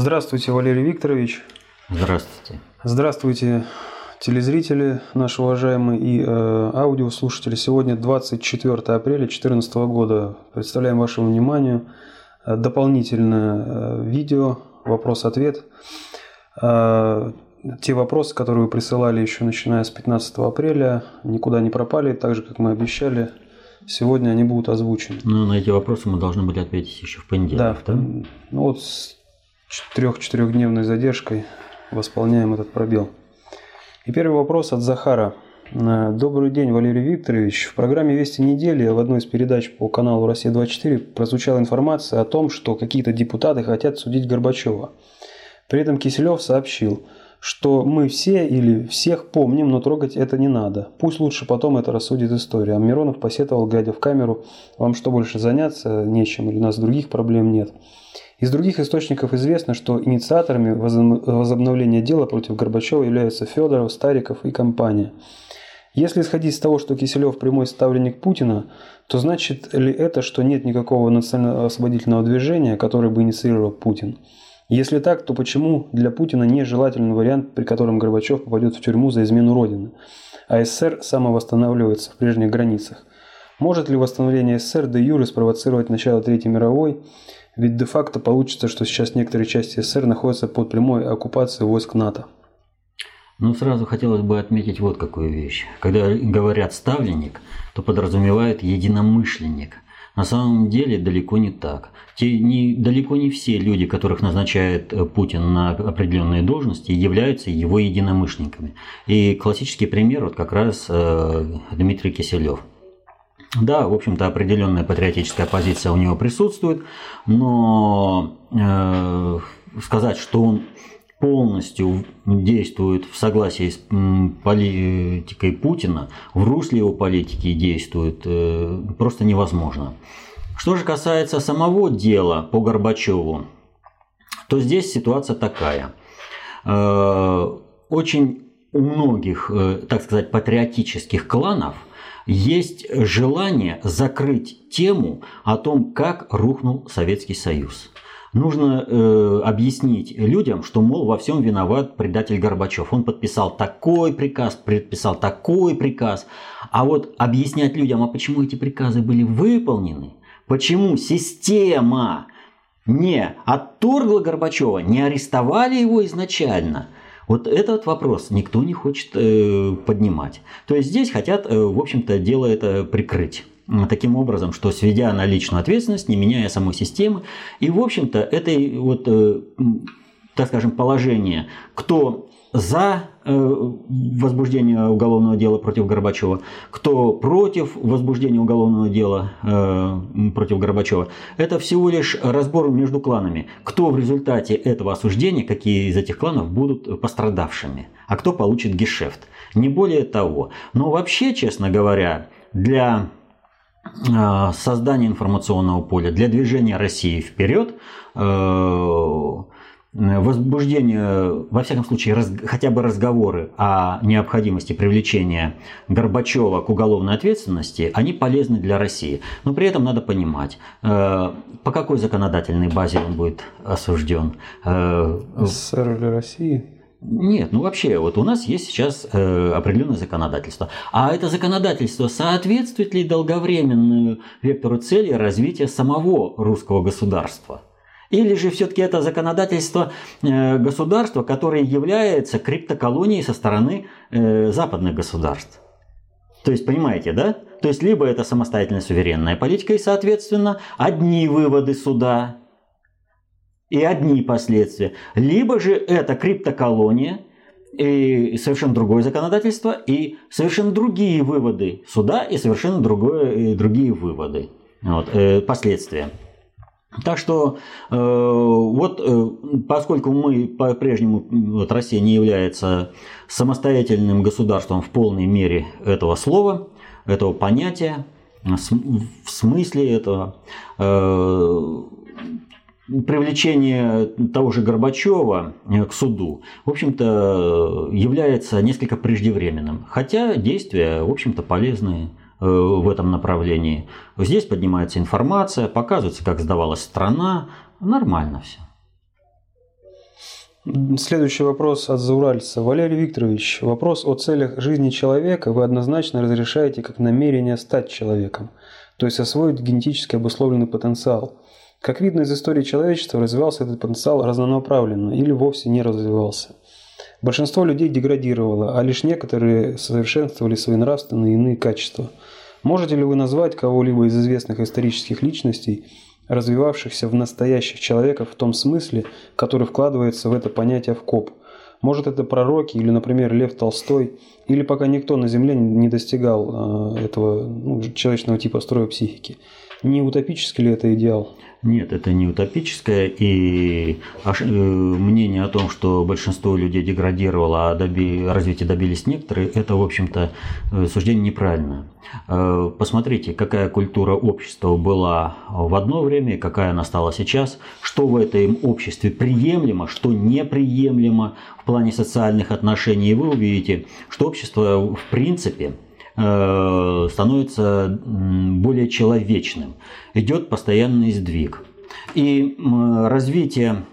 Здравствуйте, Валерий Викторович. Здравствуйте. Здравствуйте, телезрители наши уважаемые и э, аудиослушатели. Сегодня 24 апреля 2014 года. Представляем вашему вниманию э, дополнительное э, видео, вопрос-ответ. Э, те вопросы, которые вы присылали еще начиная с 15 апреля, никуда не пропали, так же, как мы обещали. Сегодня они будут озвучены. Ну, на эти вопросы мы должны были ответить еще в понедельник. Да, да? ну вот с трех-четырехдневной задержкой восполняем этот пробел. И первый вопрос от Захара. Добрый день, Валерий Викторович. В программе «Вести недели» в одной из передач по каналу «Россия-24» прозвучала информация о том, что какие-то депутаты хотят судить Горбачева. При этом Киселев сообщил, что мы все или всех помним, но трогать это не надо. Пусть лучше потом это рассудит история. А Миронов посетовал, глядя в камеру, вам что больше заняться нечем или у нас других проблем нет. Из других источников известно, что инициаторами возобновления дела против Горбачева являются Федоров, Стариков и компания. Если исходить из того, что Киселев прямой ставленник Путина, то значит ли это, что нет никакого национально-освободительного движения, которое бы инициировал Путин? Если так, то почему для Путина нежелательный вариант, при котором Горбачев попадет в тюрьму за измену Родины, а СССР самовосстанавливается в прежних границах? Может ли восстановление СССР де юре спровоцировать начало Третьей мировой ведь де-факто получится, что сейчас некоторые части СССР находятся под прямой оккупацией войск НАТО. Ну, сразу хотелось бы отметить вот какую вещь. Когда говорят «ставленник», то подразумевают «единомышленник». На самом деле далеко не так. Те, не, далеко не все люди, которых назначает э, Путин на определенные должности, являются его единомышленниками. И классический пример вот как раз э, Дмитрий Киселев – да, в общем-то, определенная патриотическая позиция у него присутствует, но э, сказать, что он полностью действует в согласии с политикой Путина, в русле его политики действует, э, просто невозможно. Что же касается самого дела по Горбачеву, то здесь ситуация такая. Э, очень у многих, э, так сказать, патриотических кланов – есть желание закрыть тему о том, как рухнул Советский Союз. Нужно э, объяснить людям, что, мол, во всем виноват предатель Горбачев. Он подписал такой приказ, подписал такой приказ. А вот объяснять людям, а почему эти приказы были выполнены, почему система не отторгла Горбачева, не арестовали его изначально – вот этот вопрос никто не хочет э, поднимать. То есть здесь хотят, э, в общем-то, дело это прикрыть таким образом, что сведя на личную ответственность, не меняя самой системы. И, в общем-то, это вот, э, так скажем, положение, кто за э, возбуждение уголовного дела против Горбачева, кто против возбуждения уголовного дела э, против Горбачева. Это всего лишь разбор между кланами. Кто в результате этого осуждения, какие из этих кланов будут пострадавшими, а кто получит гешефт. Не более того. Но вообще, честно говоря, для э, создания информационного поля, для движения России вперед, Э, возбуждение, во всяком случае, раз, хотя бы разговоры о необходимости привлечения Горбачева к уголовной ответственности, они полезны для России. Но при этом надо понимать, э, по какой законодательной базе он будет осужден. Э, СССР или России? Нет, ну вообще, вот у нас есть сейчас э, определенное законодательство. А это законодательство соответствует ли долговременному вектору цели развития самого русского государства? Или же все-таки это законодательство э, государства, которое является криптоколонией со стороны э, западных государств. То есть, понимаете, да? То есть, либо это самостоятельная суверенная политика, и, соответственно, одни выводы суда и одни последствия. Либо же это криптоколония, и совершенно другое законодательство, и совершенно другие выводы суда, и совершенно другое, и другие выводы, вот, э, последствия. Так что э, вот э, поскольку мы по-прежнему, вот Россия не является самостоятельным государством в полной мере этого слова, этого понятия, в смысле этого, э, привлечение того же Горбачева к суду, в общем-то, является несколько преждевременным. Хотя действия, в общем-то, полезные. Э, в этом направлении. Здесь поднимается информация, показывается, как сдавалась страна. Нормально все. Следующий вопрос от Зауральца. Валерий Викторович, вопрос о целях жизни человека вы однозначно разрешаете как намерение стать человеком, то есть освоить генетически обусловленный потенциал. Как видно из истории человечества, развивался этот потенциал разнонаправленно или вовсе не развивался. Большинство людей деградировало, а лишь некоторые совершенствовали свои нравственные и иные качества. Можете ли вы назвать кого-либо из известных исторических личностей, развивавшихся в настоящих человеков в том смысле, который вкладывается в это понятие в коп. Может это пророки или, например, Лев Толстой, или пока никто на Земле не достигал э, этого ну, человечного типа строя психики. Не утопический ли это идеал? Нет, это не утопическое, и э, мнение о том, что большинство людей деградировало, а доби... развития добились некоторые, это, в общем-то, э, суждение неправильное. Э, посмотрите, какая культура общества была в одно время, какая она стала сейчас, что в этом обществе приемлемо, что неприемлемо в плане социальных отношений, и вы увидите, что общество в принципе становится более человечным. Идет постоянный сдвиг. И развитие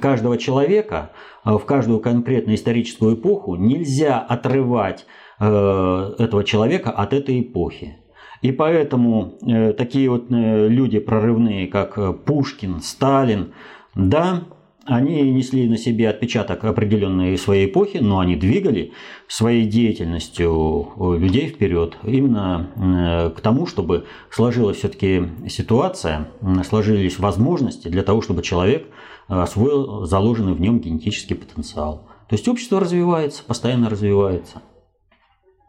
каждого человека э, в каждую конкретную историческую эпоху нельзя отрывать э, этого человека от этой эпохи. И поэтому такие вот люди прорывные, как Пушкин, Сталин, да, они несли на себе отпечаток определенной своей эпохи, но они двигали своей деятельностью людей вперед именно э, к тому, чтобы сложилась все-таки ситуация, сложились возможности для того, чтобы человек освоил заложенный в нем генетический потенциал. То есть общество развивается, постоянно развивается.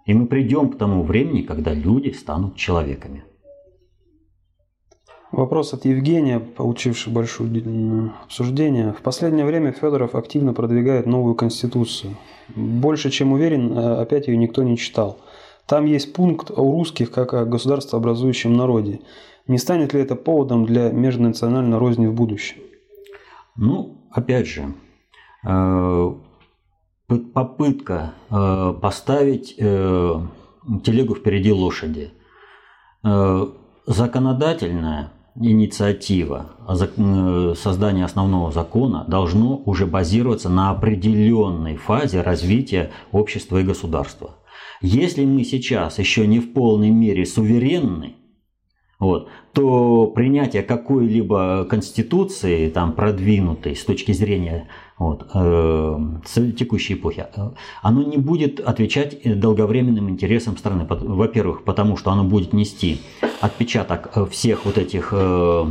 И мы придем к тому времени, когда люди станут человеками. Вопрос от Евгения, получивший большое обсуждение. В последнее время Федоров активно продвигает новую конституцию. Больше чем уверен, э, опять ее никто не читал. Там есть пункт о русских как о государствообразующем народе. Не станет ли это поводом для межнациональной розни в будущем? Ну, опять же, э, попытка э, поставить телегу впереди лошади. Законодательная инициатива э, создания основного закона должно уже базироваться на определенной фазе развития общества и государства. Если мы сейчас еще не в полной мере суверенны, вот, то принятие какой-либо конституции, там, продвинутой с точки зрения вот, э, текущей эпохи, э, оно не будет отвечать долговременным интересам страны. Во-первых, потому что оно будет нести отпечаток э, всех вот этих э,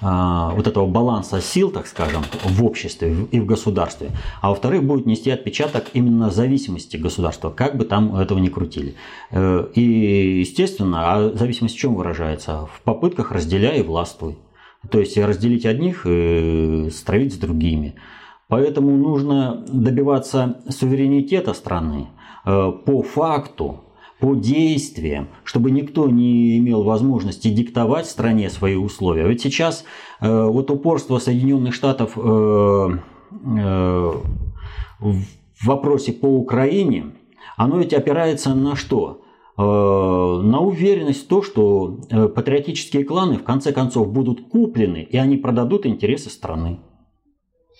вот этого баланса сил, так скажем, в обществе и в государстве, а во-вторых, будет нести отпечаток именно зависимости государства, как бы там этого ни крутили. Э, и, естественно, а зависимость в чем выражается? В попытках разделяй и властвуй. То есть разделить одних и стравить с другими. Поэтому нужно добиваться суверенитета страны э, по факту, по действиям, чтобы никто не имел возможности диктовать стране свои условия. Ведь сейчас э, вот упорство Соединенных Штатов э, э, в вопросе по Украине, оно ведь опирается на что? Э, на уверенность в том, что э, патриотические кланы в конце концов будут куплены, и они продадут интересы страны.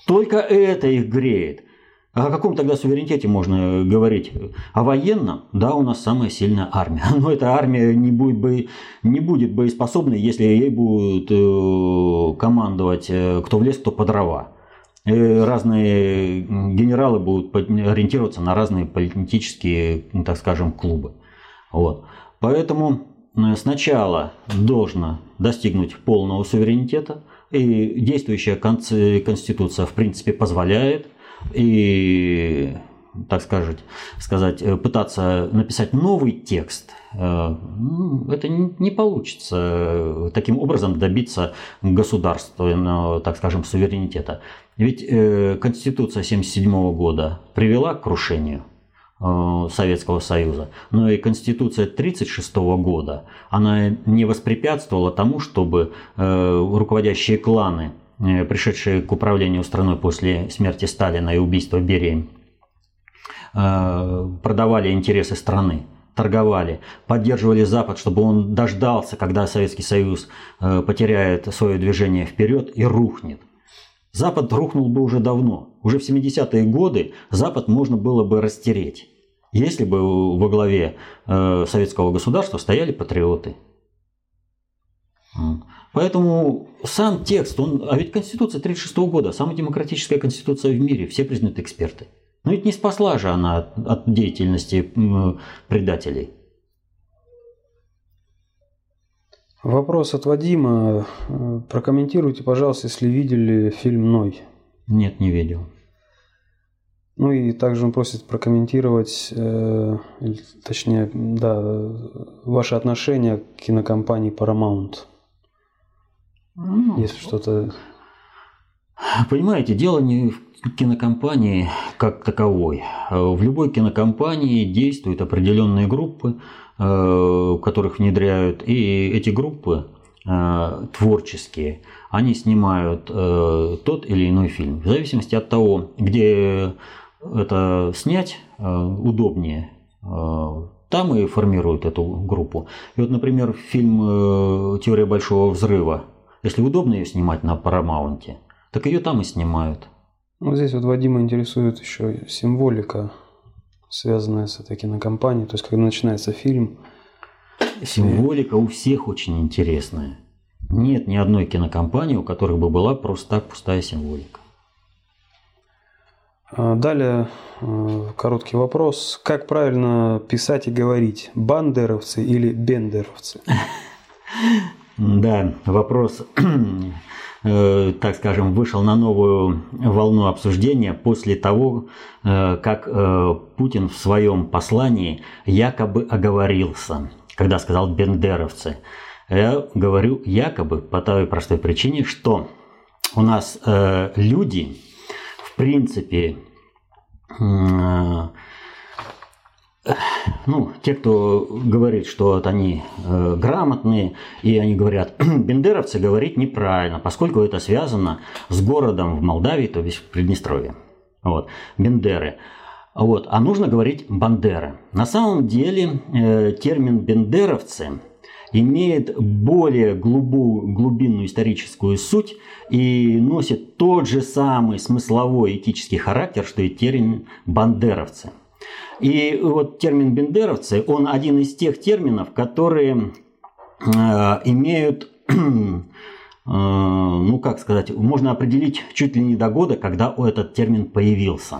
Только это их греет. О каком тогда суверенитете можно говорить? О военном? Да, у нас самая сильная армия. Но эта армия не будет, бо... не будет боеспособной, если ей будут э, командовать э, кто в лес, кто по дрова. Э, разные генералы будут ориентироваться на разные политические, так скажем, клубы. Вот. Поэтому сначала должно достигнуть полного суверенитета, и действующая конституция в принципе позволяет и, так сказать, сказать, э, пытаться написать новый текст, э, ну, это не получится таким образом добиться государственного, так скажем, суверенитета. Ведь э, Конституция 1977 года привела к крушению Советского Союза, но и Конституция 1936 года, она не воспрепятствовала тому, чтобы руководящие кланы Э, пришедшие к управлению страной после смерти Сталина и убийства Берии, э, продавали интересы страны, торговали, поддерживали Запад, чтобы он дождался, когда Советский Союз э, потеряет свое движение вперед и рухнет. Запад рухнул бы уже давно. Уже в 70-е годы Запад можно было бы растереть, если бы во главе э, советского государства стояли патриоты. Поэтому сам текст, он, а ведь Конституция 1936 года, самая демократическая конституция в мире, все признают эксперты. Но ведь не спасла же она от, от деятельности предателей. Вопрос от Вадима. Прокомментируйте, пожалуйста, если видели фильм «Ной». Нет, не видел. Ну и также он просит прокомментировать, э, точнее, да, ваше отношение к кинокомпании Paramount. Ну, если что-то... Понимаете, дело не в кинокомпании как таковой. В любой кинокомпании действуют определенные группы, Э, которых внедряют, и эти группы э, творческие, они снимают э, тот или иной фильм. В зависимости от того, где это снять удобнее, там и формируют эту группу. И вот, например, фильм «Теория большого взрыва», если удобно ее снимать на Парамаунте, так ее там и снимают. Ну, здесь вот Вадима интересует еще символика связанная с этой кинокомпанией. То есть, когда начинается фильм... Символика у всех очень интересная. Нет ни одной кинокомпании, у которой бы была просто так пустая символика. А, далее э, короткий вопрос. Как правильно писать и говорить? Бандеровцы или бендеровцы? Да, вопрос Э, так скажем, вышел на новую волну обсуждения после того, э, как Путин в своем послании якобы оговорился, когда сказал «бендеровцы». Я говорю якобы по той простой причине, что у нас люди, в принципе, ну, те, кто говорит, что вот они э, грамотные, и они говорят, бендеровцы говорить неправильно, поскольку это связано с городом в Молдавии, то есть в Приднестровье. Вот, бендеры. Вот, а нужно говорить бандеры. На самом деле э, термин бендеровцы имеет более глубу, глубинную историческую суть и носит тот же самый смысловой этический характер, что и термин бандеровцы – и вот термин бендеровцы, он один из тех терминов, которые э, имеют, э, ну как сказать, можно определить чуть ли не до года, когда этот термин появился.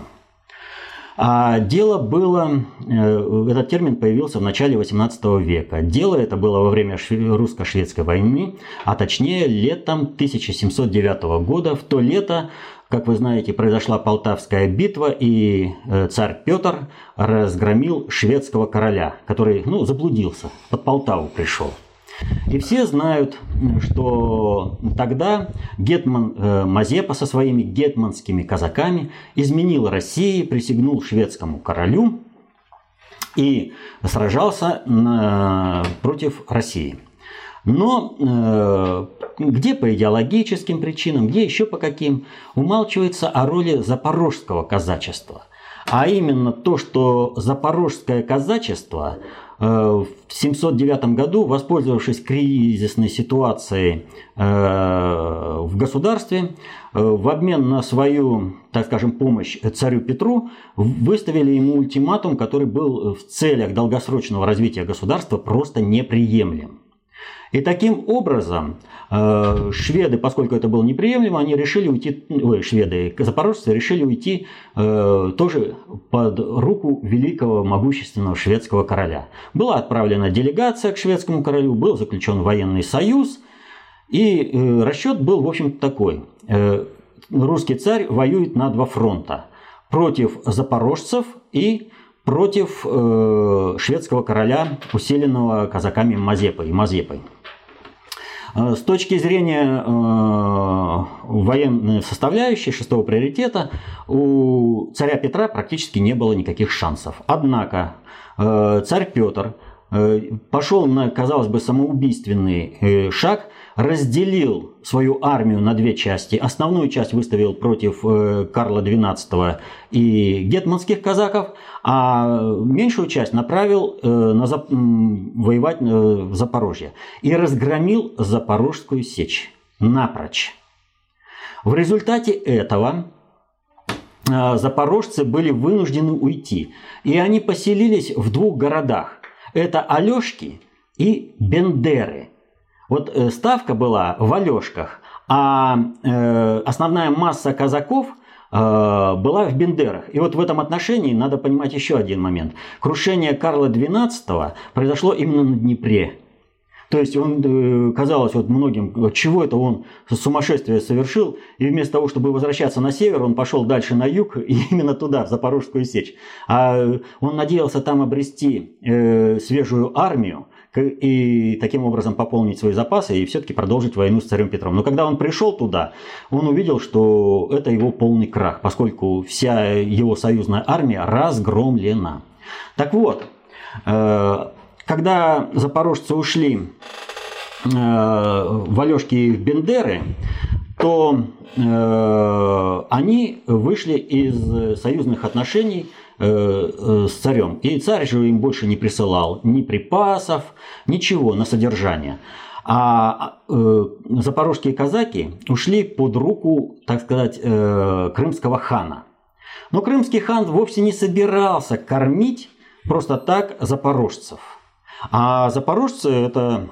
А дело было, э, этот термин появился в начале 18 века. Дело это было во время русско-шведской войны, а точнее летом 1709 года. В то лето как вы знаете, произошла Полтавская битва, и э, царь Петр разгромил шведского короля, который ну, заблудился, под Полтаву пришел. И все знают, что тогда Гетман э, Мазепа со своими гетманскими казаками изменил России, присягнул шведскому королю и сражался против России. Но э, где по идеологическим причинам, где еще по каким, умалчивается о роли запорожского казачества. А именно то, что запорожское казачество в 709 году, воспользовавшись кризисной ситуацией э, в государстве, э, в обмен на свою, так скажем, помощь царю Петру, выставили ему ультиматум, который был в целях долгосрочного развития государства просто неприемлем. И таким образом э, шведы, поскольку это было неприемлемо, они решили уйти, ой, шведы, запорожцы решили уйти э, тоже под руку великого могущественного шведского короля. Была отправлена делегация к шведскому королю, был заключен военный союз, и э, расчет был, в общем такой. Русский царь воюет на два фронта против запорожцев и против шведского короля, усиленного казаками Мазепой. Мазепой. Э, с точки зрения э, военной составляющей шестого приоритета у царя Петра практически не было никаких шансов. Однако э, царь Петр пошел на, казалось бы, самоубийственный шаг, разделил свою армию на две части. Основную часть выставил против Карла XII и гетманских казаков, а меньшую часть направил э, на зап... воевать э, в Запорожье и разгромил Запорожскую сечь напрочь. В результате этого э, запорожцы были вынуждены уйти. И они поселились в двух городах. Это Алешки и Бендеры. Вот э, ставка была в Алешках, а э, основная масса казаков была в Бендерах. И вот в этом отношении надо понимать еще один момент. Крушение Карла XII произошло именно на Днепре. То есть он, э, казалось вот многим, чего это он сумасшествие совершил, и вместо того, чтобы возвращаться на север, он пошел дальше на юг, и именно туда, в Запорожскую сечь. А он надеялся там обрести э, свежую армию, и таким образом пополнить свои запасы и все-таки продолжить войну с царем Петром. Но когда он пришел туда, он увидел, что это его полный крах, поскольку вся его союзная армия разгромлена. Так вот, э, когда запорожцы ушли э, в Алешки в Бендеры, то э, они вышли из союзных отношений с царем. И царь же им больше не присылал ни припасов, ничего на содержание. А запорожские казаки ушли под руку, так сказать, крымского хана. Но крымский хан вовсе не собирался кормить просто так запорожцев – а запорожцы это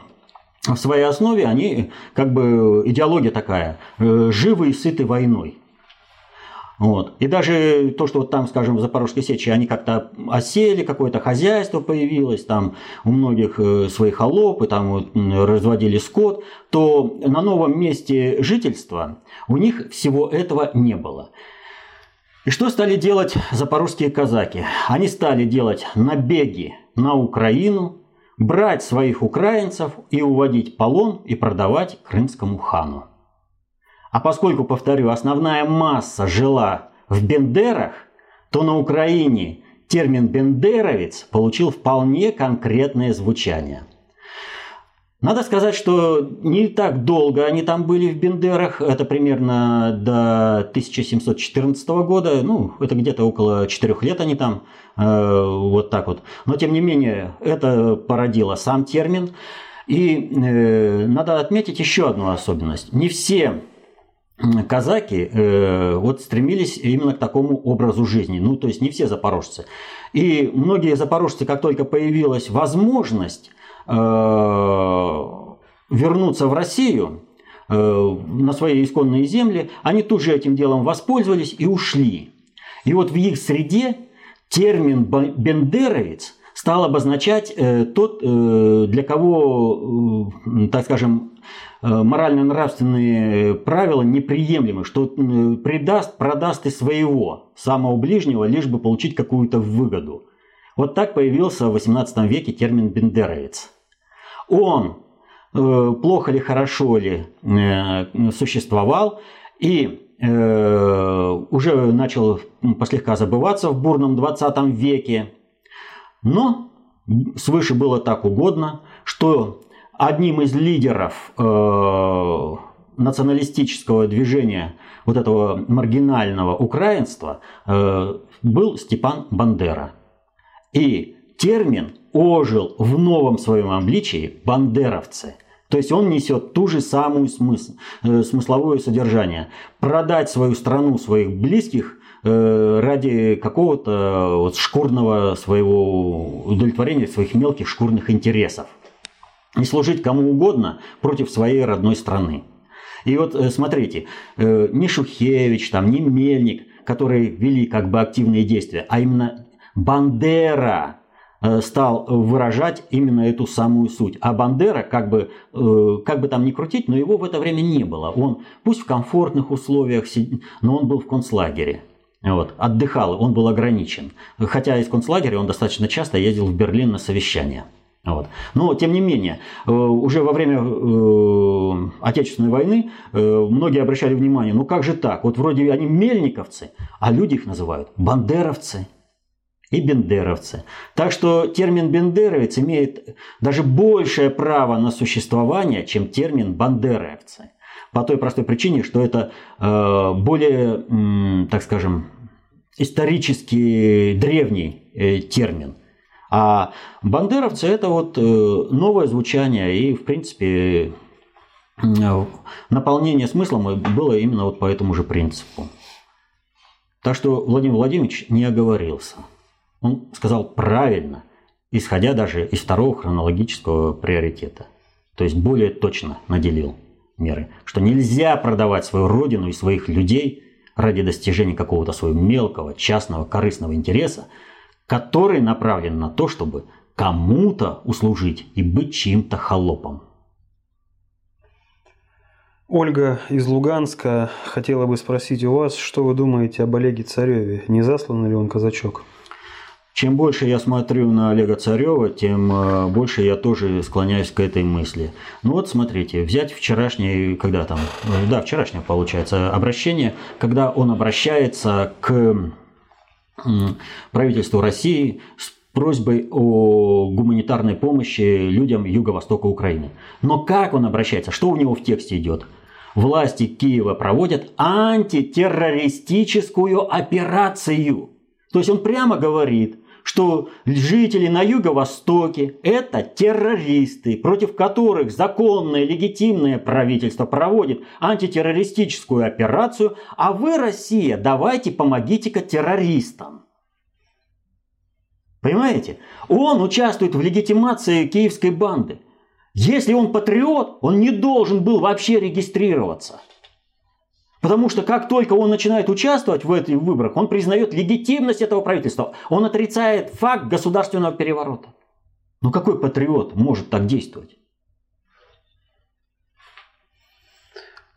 в своей основе, они как бы идеология такая, э, живы и сыты войной. Вот. И даже то, что вот там, скажем, в Запорожской сечи, они как-то осели, какое-то хозяйство появилось, там у многих э, свои холопы, там вот, разводили скот, то на новом месте жительства у них всего этого не было. И что стали делать запорожские казаки? Они стали делать набеги на Украину, брать своих украинцев и уводить полон и продавать крымскому хану. А поскольку, повторю, основная масса жила в Бендерах, то на Украине термин «бендеровец» получил вполне конкретное звучание – надо сказать, что не так долго они там были в Бендерах, это примерно до 1714 года, ну, это где-то около 4 лет они там, э, вот так вот. Но, тем не менее, это породило сам термин. И э, надо отметить еще одну особенность. Не все казаки э, вот стремились именно к такому образу жизни. Ну, то есть не все запорожцы. И многие запорожцы, как только появилась возможность Э, вернуться в Россию, э, на свои исконные земли, они тут же этим делом воспользовались и ушли. И вот в их среде термин «бендеровец» стал обозначать э, тот, для кого, так скажем, морально-нравственные правила неприемлемы, что предаст, продаст и своего, самого ближнего, лишь бы получить какую-то выгоду. Вот так появился в XVIII веке термин «бендеровец» он э, плохо ли, хорошо ли э, существовал и э, уже начал послегка забываться в бурном 20 веке. Но свыше было так угодно, что одним из лидеров националистического движения вот этого маргинального украинства был Степан Бандера. И термин ожил в новом своем обличии бандеровцы. То есть он несет ту же самую смысл, э, смысловое содержание. Продать свою страну, своих близких э, ради какого-то вот шкурного своего удовлетворения своих мелких шкурных интересов. И служить кому угодно против своей родной страны. И вот э, смотрите, э, не Шухевич, там, не Мельник, которые вели как бы активные действия, а именно Бандера, Э, стал выражать именно эту самую суть. А Бандера, как бы, как бы там ни крутить, но его в это время не было. Он, пусть в комфортных условиях, но он был в концлагере. Вот, отдыхал, он был ограничен. Хотя из концлагеря он достаточно часто ездил в Берлин на совещания. Вот. Но, тем не менее, э, уже во время э, Отечественной войны э, многие обращали внимание, ну как же так, вот вроде они мельниковцы, а люди их называют бандеровцы и бендеровцы. Так что термин бендеровец имеет даже большее право на существование, чем термин бандеровцы. По той простой причине, что это э, более, так скажем, исторически древний э, термин. А бандеровцы это вот э, новое звучание и, в принципе, наполнение смыслом было именно вот по этому же принципу. Так что Владимир Владимирович не оговорился. Он сказал правильно, исходя даже из второго хронологического приоритета. То есть более точно наделил меры, что нельзя продавать свою родину и своих людей ради достижения какого-то своего мелкого, частного, корыстного интереса, который направлен на то, чтобы кому-то услужить и быть чьим-то холопом. Ольга из Луганска хотела бы спросить у вас, что вы думаете об Олеге Цареве? Не заслан ли он казачок? Чем больше я смотрю на Олега Царева, тем э, больше я тоже склоняюсь к этой мысли. Ну вот смотрите, взять вчерашнее, когда там, э, да, вчерашнее получается обращение, когда он обращается к правительству России с просьбой о гуманитарной помощи людям юго-востока Украины. Но как он обращается? Что у него в тексте идет? Власти Киева проводят антитеррористическую операцию. То есть он прямо говорит, что жители на юго-востоке – это террористы, против которых законное легитимное правительство проводит антитеррористическую операцию, а вы, Россия, давайте помогите-ка террористам. Понимаете? Он участвует в легитимации киевской банды. Если он патриот, он не должен был вообще регистрироваться – Потому что как только он начинает участвовать в этих выборах, он признает легитимность этого правительства. Он отрицает факт государственного переворота. Ну какой патриот может так действовать?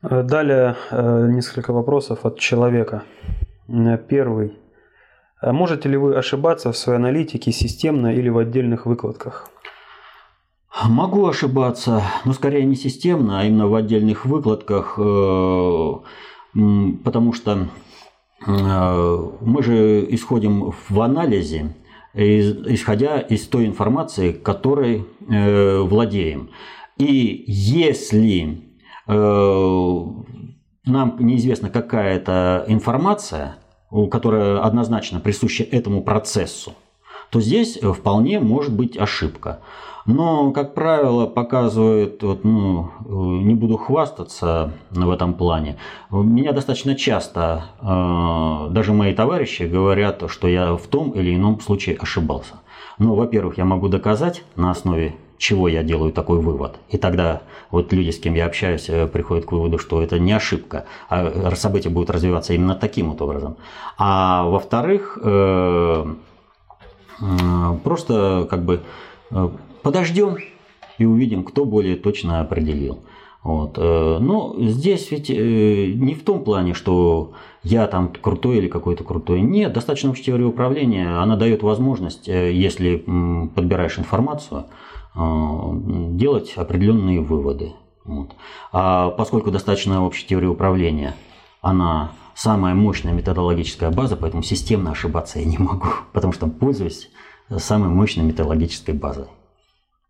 Э, далее э, несколько вопросов от человека. Э, первый. Можете ли вы ошибаться в своей аналитике системно или в отдельных выкладках? Могу ошибаться, но скорее не системно, а именно в отдельных выкладках потому что э, мы же исходим в анализе, исходя из той информации, которой э, владеем. И если э, нам неизвестна какая-то информация, которая однозначно присуща этому процессу, то здесь вполне может быть ошибка. Но, как правило, показывает, вот, ну, не буду хвастаться в этом плане, меня достаточно часто, э, даже мои товарищи говорят, что я в том или ином случае ошибался. Но, во-первых, я могу доказать на основе чего я делаю такой вывод. И тогда вот люди, с кем я общаюсь, э, приходят к выводу, что это не ошибка, а события будут развиваться именно таким вот образом. А во-вторых, э, просто как бы Подождем и увидим, кто более точно определил. Вот. Э, но здесь ведь э, не в том плане, что я там крутой или какой-то крутой. Нет, достаточно учить теорию управления. Она дает возможность, э, если подбираешь информацию, делать определенные выводы. Вот. А поскольку достаточно общая теория управления, она самая мощная методологическая база, поэтому системно ошибаться я не могу, потому что пользуюсь самой мощной методологической базой.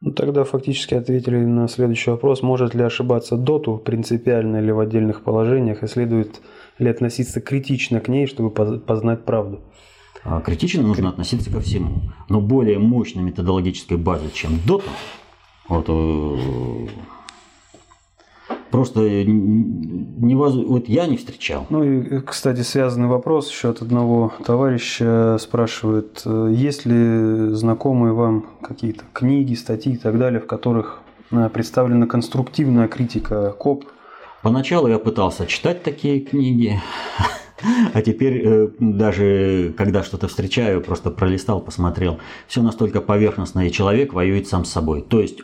Ну, тогда фактически ответили на следующий вопрос. Может ли ошибаться доту принципиально или в отдельных положениях, и следует ли относиться критично к ней, чтобы познать правду? А критично нужно относиться ко всему. Но более мощной методологической базы, чем дота, вот, э, Просто невозможно, вот я не встречал. Ну и, кстати, связанный вопрос еще от одного товарища спрашивает, э, есть ли знакомые вам какие-то книги, статьи и так далее, в которых э, представлена конструктивная критика КОП? Поначалу я пытался читать такие книги, а теперь э, даже когда что-то встречаю, просто пролистал, посмотрел. Все настолько поверхностно, и человек воюет сам с собой. То есть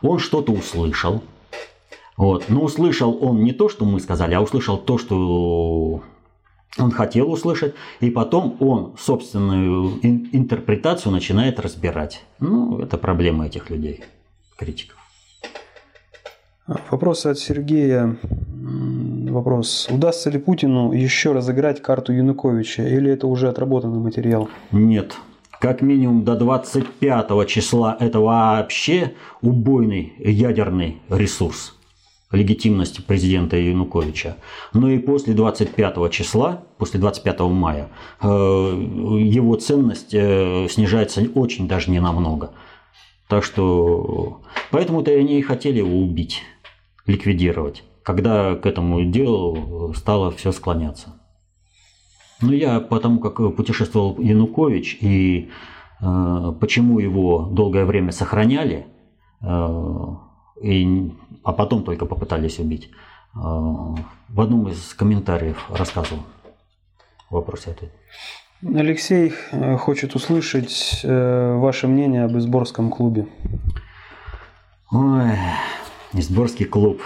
он что-то услышал, вот. Но услышал он не то, что мы сказали, а услышал то, что он хотел услышать, и потом он собственную интерпретацию начинает разбирать. Ну, это проблема этих людей, критиков. Вопрос от Сергея. Вопрос. Удастся ли Путину еще разыграть карту Януковича, или это уже отработанный материал? Нет. Как минимум до 25 числа это вообще убойный ядерный ресурс легитимности президента Януковича. Но и после 25 числа, после 25 мая, э, его ценность э, снижается очень даже не намного. Так что, поэтому-то они и хотели его убить. ликвидировать, когда к этому делу стало все склоняться. Ну, я потому как путешествовал Янукович и э, почему его долгое время сохраняли, э, и, а потом только попытались убить, э, в одном из комментариев рассказывал. Вопросы ответ. Алексей э, хочет услышать э, ваше мнение об Изборском клубе. Ой, Изборский клуб.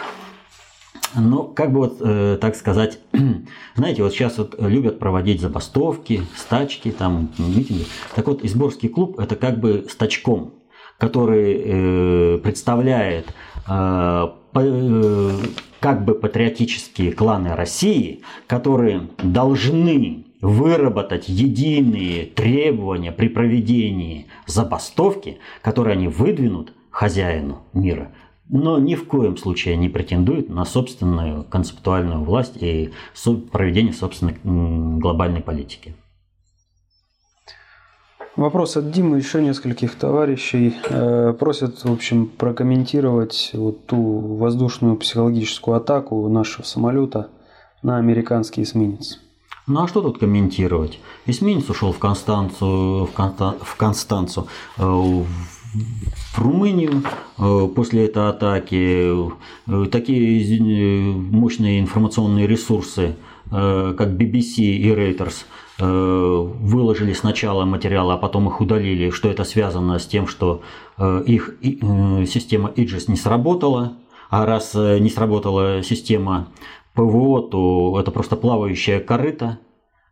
Ну, как бы вот э, так сказать, знаете, вот сейчас вот любят проводить забастовки, стачки, там, митинги. Так вот, Изборский клуб – это как бы стачком, который э, представляет как бы патриотические кланы России, которые должны выработать единые требования при проведении забастовки, которые они выдвинут хозяину мира – но ни в коем случае не претендует на собственную концептуальную власть и проведение собственной глобальной политики. Вопрос от Димы, еще нескольких товарищей. Э, просят, в общем, прокомментировать вот ту воздушную психологическую атаку нашего самолета на американский эсминец. Ну а что тут комментировать? Эсминец ушел в Констанцию, в, Конста, в Констанцу, э, в Румынию э, после этой атаки такие мощные информационные ресурсы, как BBC и Reuters, выложили сначала материалы, а потом их удалили, что это связано с тем, что их система Aegis не сработала, а раз не сработала система ПВО, то это просто плавающая корыта,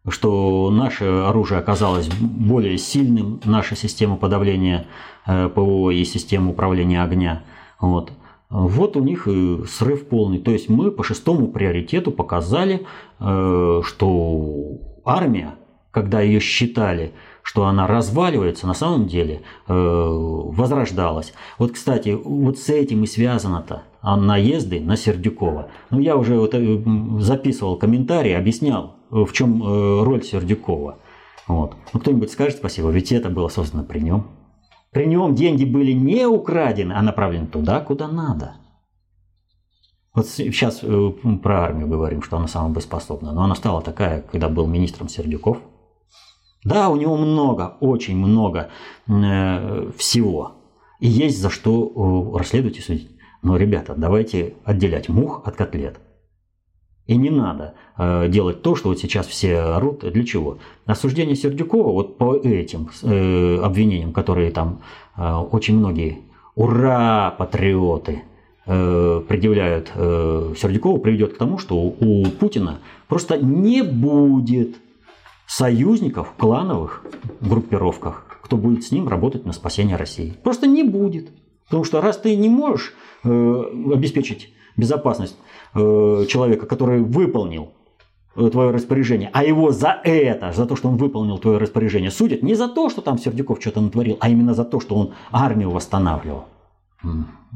что наше оружие оказалось более сильным, наша система подавления э, ПВО и система управления огня. Вот. Вот у них и срыв полный. То есть мы по шестому приоритету показали, э, что армия, когда ее считали, что она разваливается, на самом деле э, возрождалась. Вот, кстати, вот с этим и связано-то а наезды на Сердюкова. Ну, я уже вот записывал комментарии, объяснял, в чем э, роль Сердюкова. Вот. Ну, кто-нибудь скажет спасибо, ведь это было создано при нем. При нем деньги были не украдены, а направлены туда, куда надо. Вот сейчас э, про армию говорим, что она самая боеспособная. Но она стала такая, когда был министром Сердюков. Да, у него много, очень много э, всего. И есть за что расследовать и судить. Но, ребята, давайте отделять мух от котлет. И не надо э, делать то, что вот сейчас все орут. Для чего? Осуждение Сердюкова вот по этим э, обвинениям, которые там э, очень многие ура, патриоты э, предъявляют э, Сердюкову, приведет к тому, что у Путина просто не будет союзников в клановых группировках, кто будет с ним работать на спасение России. Просто не будет. Потому что раз ты не можешь э, обеспечить безопасность Э, человека, который выполнил э, твое распоряжение, а его за это, за то, что он выполнил твое распоряжение, судят не за то, что там Сердюков что-то натворил, а именно за то, что он армию восстанавливал.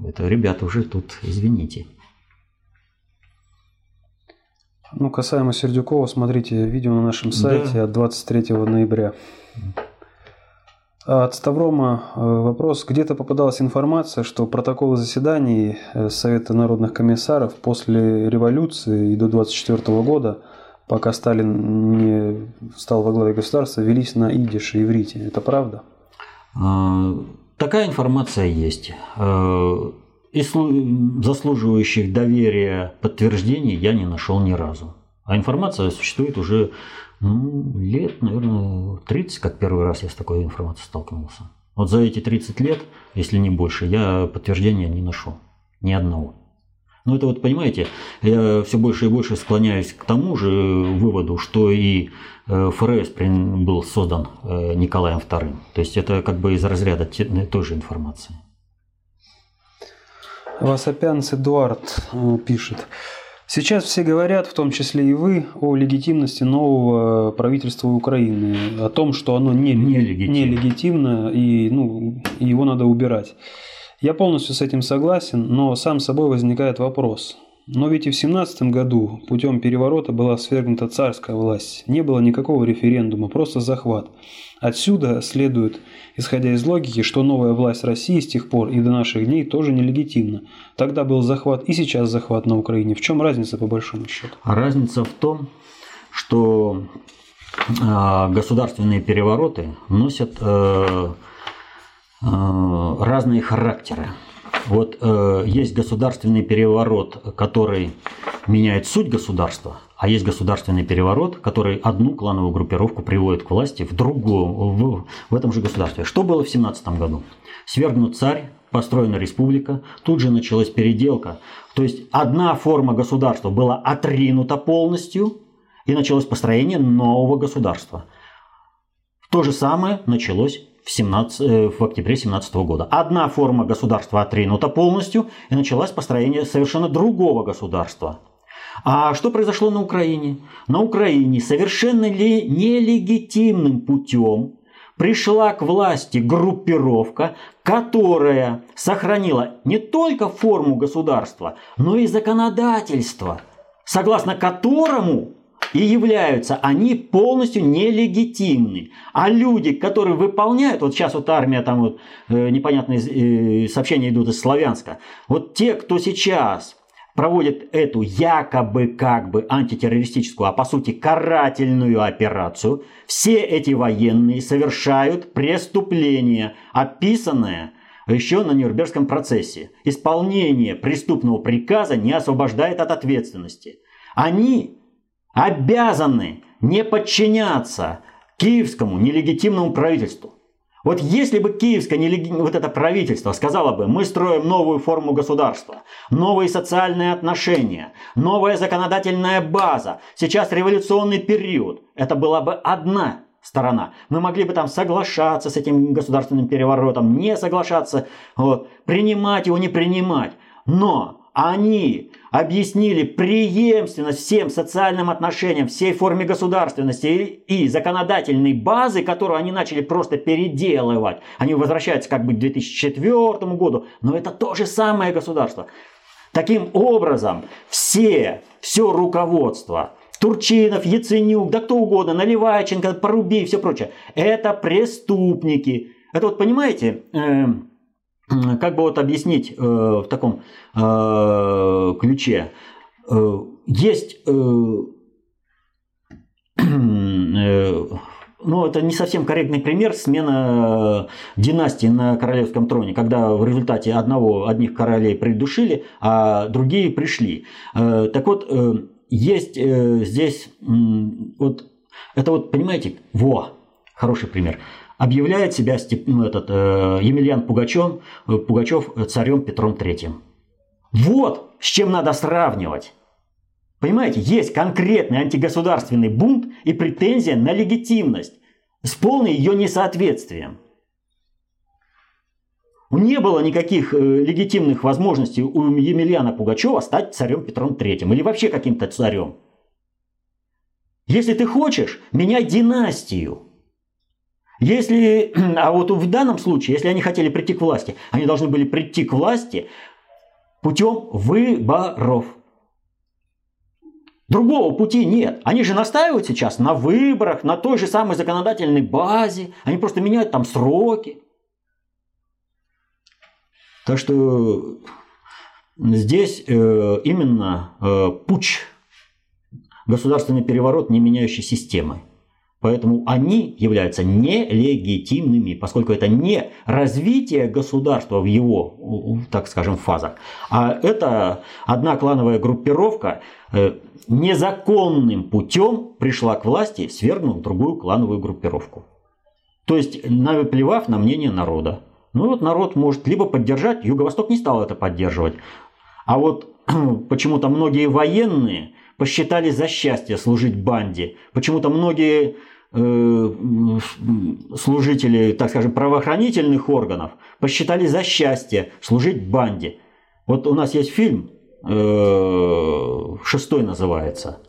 Это, ребята, уже тут, извините. Ну, касаемо Сердюкова, смотрите видео на нашем сайте да. от 23 ноября. От Ставрома э, вопрос. Где-то попадалась информация, что протоколы заседаний э, Совета народных комиссаров после революции и до 24 года, пока Сталин не стал во главе государства, велись на идише, иврите. Это правда? А, такая информация есть. Э, и заслуживающих доверия подтверждений я не нашел ни разу. А информация существует уже ну, лет, наверное, 30, как первый раз я с такой информацией столкнулся. Вот за эти 30 лет, если не больше, я подтверждения не нашел. Ни одного. Ну это вот, понимаете, я все больше и больше склоняюсь к тому же выводу, что и э, ФРС был создан э, Николаем II. То есть это как бы из разряда той же информации. Васапянц Эдуард э, пишет. Сейчас все говорят, в том числе и вы, о легитимности нового правительства Украины, о том, что оно не, нелегитимно, нелегитимно и ну, его надо убирать. Я полностью с этим согласен, но сам собой возникает вопрос. Но ведь и в 17 году путем переворота была свергнута царская власть. Не было никакого референдума, просто захват. Отсюда следует, исходя из логики, что новая власть России с тех пор и до наших дней тоже нелегитимна. Тогда был захват и сейчас захват на Украине. В чем разница по большому счету? Разница в том, что э, государственные перевороты носят э, э, разные характеры. Вот э, есть государственный переворот, который меняет суть государства, а есть государственный переворот, который одну клановую группировку приводит к власти в другую, в, в этом же государстве. Что было в 17 году? Свергнут царь, построена республика, тут же началась переделка. То есть одна форма государства была отринута полностью, и началось построение нового государства. То же самое началось в, 17, э, в октябре 17 года. Одна форма государства отринута полностью, и началось построение совершенно другого государства. А что произошло на Украине? На Украине совершенно ли нелегитимным путем пришла к власти группировка, которая сохранила не только форму государства, но и законодательство, согласно которому и являются они полностью нелегитимны. А люди, которые выполняют, вот сейчас вот армия, там вот э, непонятные э, сообщения идут из Славянска, вот те, кто сейчас проводит эту якобы как бы антитеррористическую, а по сути карательную операцию, все эти военные совершают преступление, описанное еще на Нюрнбергском процессе. Исполнение преступного приказа не освобождает от ответственности. Они обязаны не подчиняться киевскому нелегитимному правительству. Вот если бы киевское вот это правительство сказало бы, мы строим новую форму государства, новые социальные отношения, новая законодательная база, сейчас революционный период, это была бы одна сторона. Мы могли бы там соглашаться с этим государственным переворотом, не соглашаться, вот, принимать его, не принимать. Но они объяснили преемственность всем социальным отношениям, всей форме государственности и, законодательной базы, которую они начали просто переделывать. Они возвращаются как бы к 2004 году, но это то же самое государство. Таким образом, все, все руководство, Турчинов, Яценюк, да кто угодно, Наливайченко, Поруби и все прочее, это преступники. Это вот, понимаете, э, как бы вот объяснить э, в таком э, ключе? Э, есть, э, э, ну это не совсем корректный пример, смена династии на королевском троне, когда в результате одного, одних королей придушили, а другие пришли. Э, так вот, э, есть э, здесь, э, вот, это вот, понимаете, во, хороший пример – объявляет себя ну, этот, э, Емельян Пугачев, э, Пугачев царем Петром Третьим. Вот с чем надо сравнивать. Понимаете, есть конкретный антигосударственный бунт и претензия на легитимность с полным ее несоответствием. Не было никаких э, легитимных возможностей у Емельяна Пугачева стать царем Петром Третьим или вообще каким-то царем. Если ты хочешь, меняй династию. Если, а вот в данном случае, если они хотели прийти к власти, они должны были прийти к власти путем выборов. Другого пути нет. Они же настаивают сейчас на выборах, на той же самой законодательной базе. Они просто меняют там сроки. Так что здесь э, именно э, путь, государственный переворот, не меняющий системы. Поэтому они являются нелегитимными, поскольку это не развитие государства в его, так скажем, фазах, а это одна клановая группировка э, незаконным путем пришла к власти, свергнув другую клановую группировку. То есть, наплевав на мнение народа. Ну вот народ может либо поддержать, Юго-Восток не стал это поддерживать. А вот почему-то многие военные посчитали за счастье служить банде. Почему-то многие служители, так скажем, правоохранительных органов посчитали за счастье служить банде. Вот у нас есть фильм, э, шестой называется.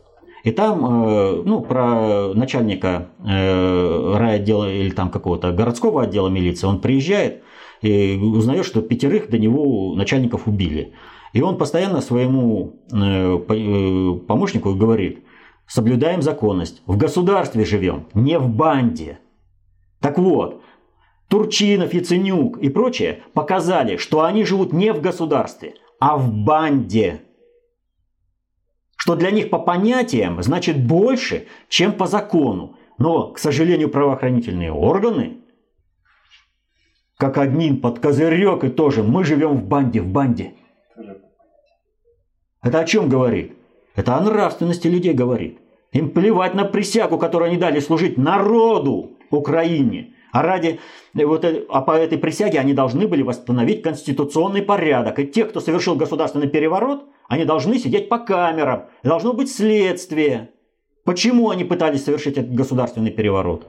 И там, э, ну, про начальника райотдела или там какого-то городского отдела милиции, он приезжает и узнает, что пятерых до него начальников убили. И он постоянно своему э, э, помощнику говорит, соблюдаем законность, в государстве живем, не в банде. Так вот, Турчинов, Яценюк и прочее показали, что они живут не в государстве, а в банде. Что для них по понятиям значит больше, чем по закону. Но, к сожалению, правоохранительные органы, как админ под козырек и тоже, мы живем в банде, в банде. Это о чем говорит? Это о нравственности людей говорит. Им плевать на присягу, которую они дали служить народу Украине. А ради вот, а по этой присяге они должны были восстановить конституционный порядок. И те, кто совершил государственный переворот, они должны сидеть по камерам. Должно быть следствие. Почему они пытались совершить этот государственный переворот?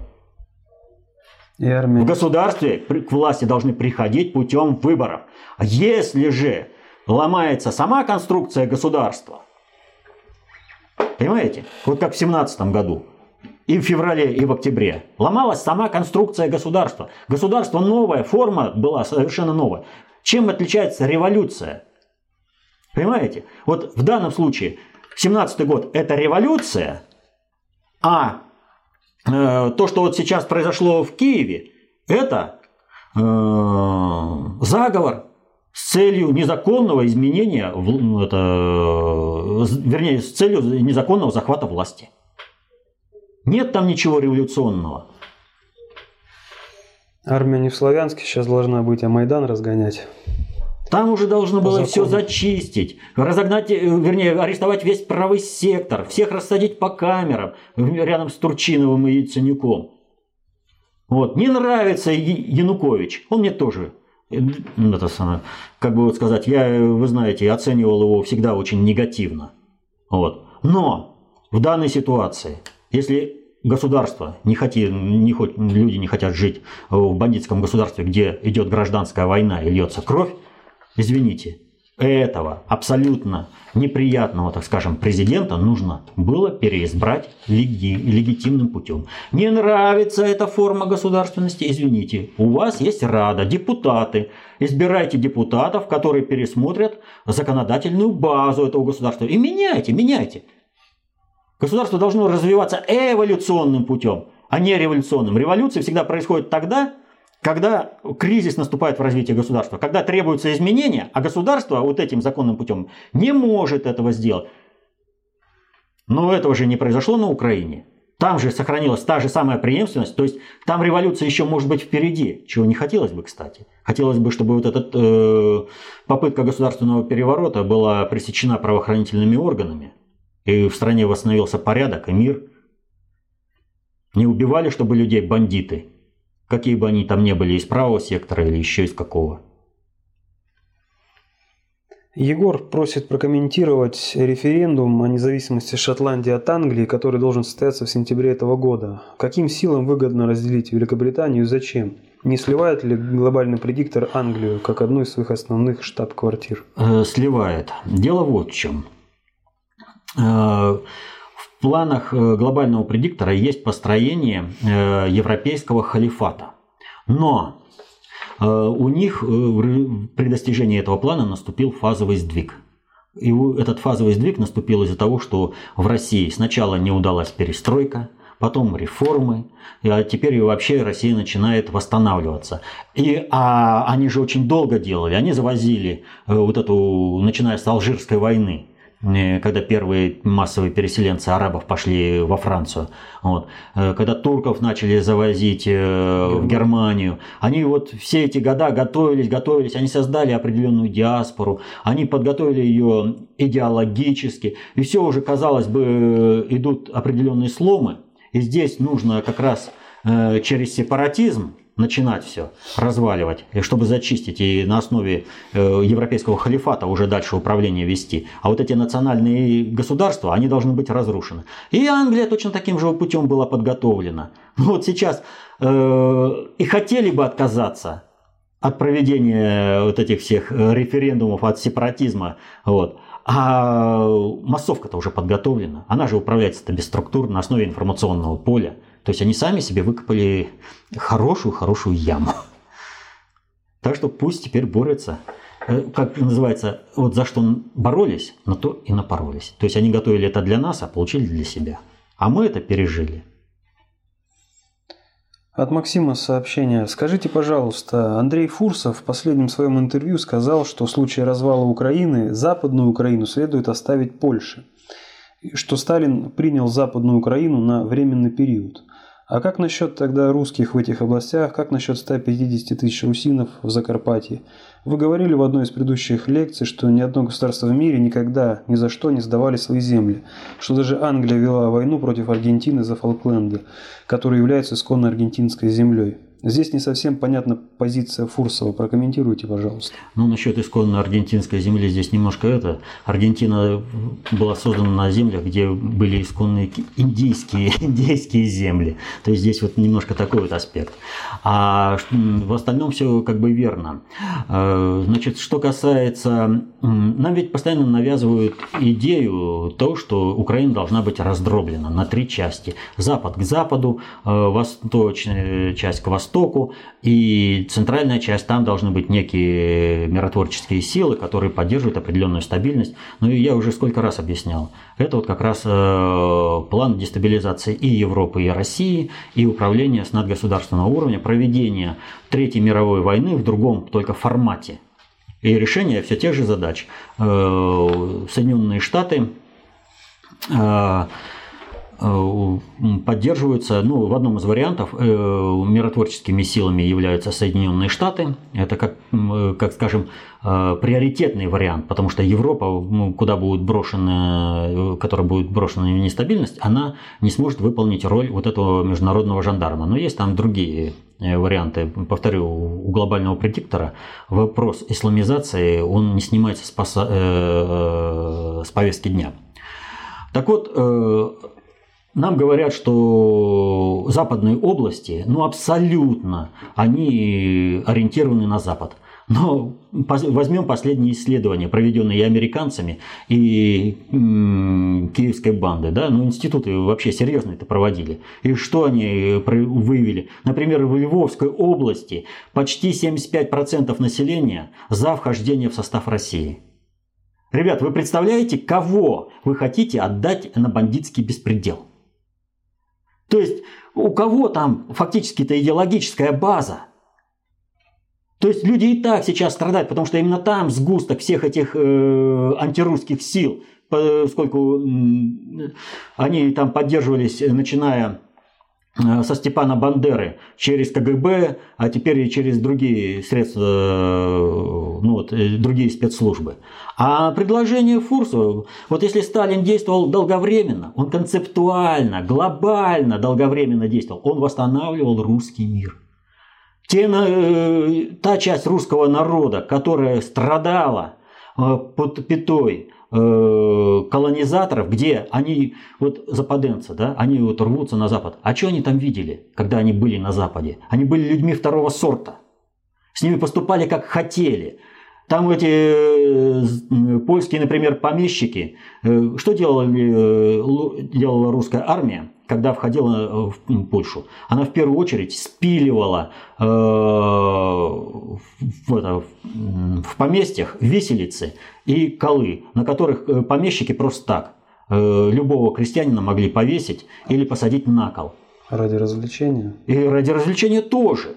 И армия. В государстве к власти должны приходить путем выборов. А если же ломается сама конструкция государства, понимаете, вот как в 17 году, и в феврале, и в октябре. Ломалась сама конструкция государства. Государство новая, форма была совершенно новая. Чем отличается революция? Понимаете? Вот в данном случае 17 год это революция, а э, то, что вот сейчас произошло в Киеве, это э, заговор с целью незаконного изменения, это, э, вернее, с целью незаконного захвата власти. Нет там ничего революционного. Армия не в Славянске сейчас должна быть, а Майдан разгонять. Там уже должно было все зачистить, разогнать, э, вернее, арестовать весь правый сектор, всех рассадить по камерам рядом с Турчиновым и Яценюком. Вот. Не нравится Янукович, он мне тоже это самое, как бы вот сказать, я, вы знаете, оценивал его всегда очень негативно. Вот. Но в данной ситуации – если государство не хотит, не хоть, люди не хотят жить в бандитском государстве, где идет гражданская война и льется кровь, извините, этого абсолютно неприятного, так скажем, президента нужно было переизбрать леги, легитимным путем. Не нравится эта форма государственности, извините, у вас есть Рада, депутаты. Избирайте депутатов, которые пересмотрят законодательную базу этого государства. И меняйте, меняйте. Государство должно развиваться эволюционным путем, а не революционным. Революция всегда происходит тогда, когда кризис наступает в развитии государства, когда требуются изменения, а государство вот этим законным путем не может этого сделать. Но этого же не произошло на Украине. Там же сохранилась та же самая преемственность, то есть там революция еще может быть впереди, чего не хотелось бы, кстати. Хотелось бы, чтобы вот эта э, попытка государственного переворота была пресечена правоохранительными органами и в стране восстановился порядок и мир. Не убивали, чтобы людей бандиты, какие бы они там ни были, из правого сектора или еще из какого. Егор просит прокомментировать референдум о независимости Шотландии от Англии, который должен состояться в сентябре этого года. Каким силам выгодно разделить Великобританию и зачем? Не сливает ли глобальный предиктор Англию как одну из своих основных штаб-квартир? Э, сливает. Дело вот в чем. Э, планах э, глобального предиктора есть построение э, европейского халифата. Но у них при достижении этого плана наступил фазовый сдвиг. И этот фазовый сдвиг наступил из-за того, что в России сначала не удалась перестройка, потом реформы, а теперь вообще Россия начинает восстанавливаться. И а, они же очень долго делали, они завозили вот эту, начиная с Алжирской войны, Э, когда первые массовые переселенцы арабов пошли во Францию, вот. Э, когда турков начали завозить э, в Германию, они вот все эти года готовились, готовились, они создали определенную диаспору, они подготовили ее идеологически, и все уже, казалось бы, идут определенные сломы, и здесь нужно как раз через сепаратизм начинать все разваливать, и чтобы зачистить и на основе э, европейского халифата уже дальше управление вести. А вот эти национальные государства, они должны быть разрушены. И Англия точно таким же путем была подготовлена. Ну вот сейчас э, и хотели бы отказаться от проведения вот этих всех референдумов, от сепаратизма. Вот. А массовка-то уже подготовлена. Она же управляется-то бесструктурно на основе информационного поля. То есть они сами себе выкопали хорошую-хорошую яму. Так что пусть теперь борются. Э, как называется, вот за что боролись, на то и напоролись. То есть они готовили это для нас, а получили для себя. А мы это пережили. От Максима сообщение. Скажите, пожалуйста, Андрей Фурсов в последнем своем интервью сказал, что в случае развала Украины Западную Украину следует оставить Польше. Что Сталин принял Западную Украину на временный период. А как насчет тогда русских в этих областях? Как насчет 150 тысяч русинов в Закарпатье? Вы говорили в одной из предыдущих лекций, что ни одно государство в мире никогда ни за что не сдавали свои земли, что даже Англия вела войну против Аргентины за Фолкленды, которые являются исконно аргентинской землей. Здесь не совсем понятна позиция Фурсова. Прокомментируйте, пожалуйста. Ну, насчет исконно аргентинской земли здесь немножко это. Аргентина была создана на землях, где были исконные индийские, индейские земли. То есть здесь вот немножко такой вот аспект. А в остальном все как бы верно. Э, значит, что касается... Нам ведь постоянно навязывают идею то, что Украина должна быть раздроблена на три части. Запад к западу, э, восточная часть к востоку востоку, и центральная часть, там должны быть некие миротворческие силы, которые поддерживают определенную стабильность. Ну и я уже сколько раз объяснял. Это вот как раз э, план дестабилизации и Европы, и России, и управления с надгосударственного уровня, проведение Третьей мировой войны в другом только формате. И решение все тех же задач. Э, Соединенные Штаты э, поддерживаются, ну, в одном из вариантов э, миротворческими силами являются Соединенные Штаты. Это, как, э, как скажем, приоритетный вариант, потому что Европа, ну, куда будет брошена, которая будет брошена в нестабильность, она не сможет выполнить роль вот этого международного жандарма. Но есть там другие варианты. Повторю, у глобального предиктора вопрос исламизации, он не снимается с, поса, с повестки дня. Так вот, нам говорят, что западные области, ну абсолютно, они ориентированы на Запад. Но возьмем последние исследования, проведенные американцами, и м, киевской бандой. Да? Ну, институты вообще серьезно это проводили. И что они выявили? Например, в Львовской области почти 75% населения за вхождение в состав России. Ребят, вы представляете, кого вы хотите отдать на бандитский беспредел? То есть у кого там фактически-то идеологическая база? То есть люди и так сейчас страдают, потому что именно там сгусток всех этих э, антирусских сил, поскольку э, они там поддерживались, начиная со Степана Бандеры через КГБ, а теперь и через другие средства, э, ну вот, э, другие спецслужбы. А предложение Фурсова, вот если Сталин действовал долговременно, он концептуально, глобально долговременно действовал, он восстанавливал русский мир. Те, та часть русского народа, которая страдала под пятой Э, колонизаторов, где они, вот западенцы, да, они вот рвутся на Запад. А что они там видели, когда они были на Западе? Они были людьми второго сорта. С ними поступали как хотели. Там эти э, польские, например, помещики, э, что делали, делала русская армия, когда входила в Польшу? Она в первую очередь спиливала в, это, в поместьях виселицы и колы, на которых э, помещики просто так э, любого крестьянина могли повесить или посадить на кол. Ради развлечения? И ради развлечения тоже.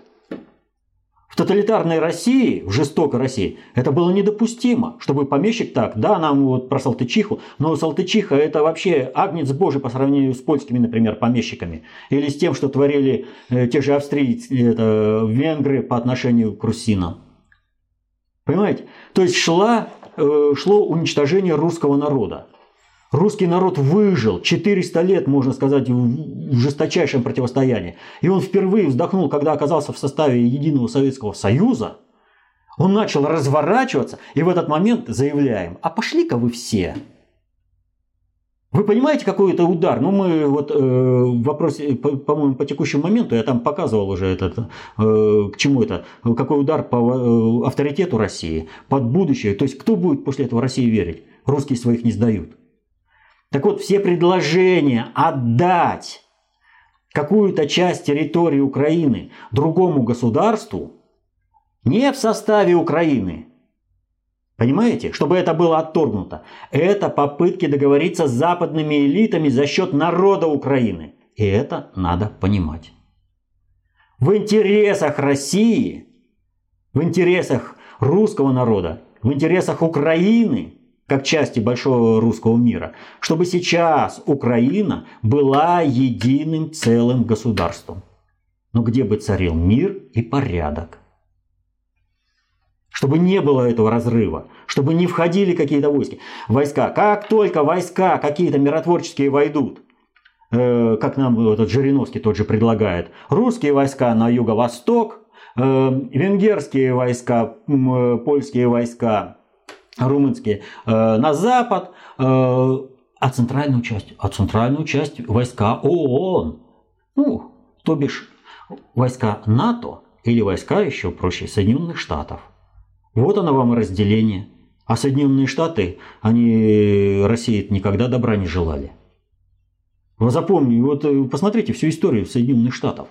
В тоталитарной России, в жестокой России, это было недопустимо, чтобы помещик так, да, нам вот про Салтычиху, но Салтычиха это вообще агнец божий по сравнению с польскими, например, помещиками. Или с тем, что творили э, те же австрийцы, это, венгры по отношению к русинам. Понимаете? То есть шла Э, шло уничтожение русского народа. Русский народ выжил 400 лет, можно сказать, в жесточайшем противостоянии. И он впервые вздохнул, когда оказался в составе Единого Советского Союза. Он начал разворачиваться, и в этот момент заявляем, а пошли-ка вы все вы понимаете, какой это удар? Ну, мы вот э, в вопросе, по, по-моему, по текущему моменту, я там показывал уже этот, э, к чему это, какой удар по э, авторитету России, под будущее. То есть, кто будет после этого России верить? Русские своих не сдают. Так вот, все предложения отдать какую-то часть территории Украины другому государству, Не в составе Украины. Понимаете? Чтобы это было отторгнуто. Это попытки договориться с западными элитами за счет народа Украины. И это надо понимать. В интересах России, в интересах русского народа, в интересах Украины, как части большого русского мира, чтобы сейчас Украина была единым целым государством. Но где бы царил мир и порядок. Чтобы не было этого разрыва, чтобы не входили какие-то войска. Войска, как только войска какие-то миротворческие войдут, э, как нам этот Жириновский тот же предлагает, русские войска на юго-восток, э, венгерские войска, э, польские войска, румынские э, на запад, э, а центральную часть, а центральную часть войска ООН. Ну, то бишь войска НАТО или войска еще проще Соединенных Штатов. Вот оно вам и разделение. А Соединенные Штаты, они России никогда добра не желали. Вы запомните, вот э, посмотрите всю историю Соединенных Штатов.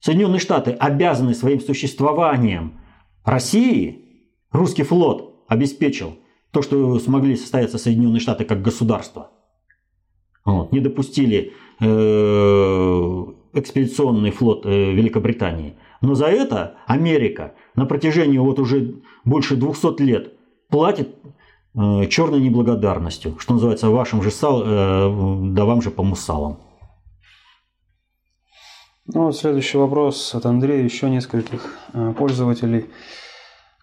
Соединенные Штаты обязаны своим существованием России, русский флот обеспечил то, что смогли состояться Соединенные Штаты как государство. Вот, не допустили э, экспедиционный флот э, Великобритании. Но за это Америка на протяжении вот уже больше 200 лет платит э, черной неблагодарностью, что называется, вашим же сал, да вам же по мусалам. Ну, следующий вопрос от Андрея, еще нескольких пользователей.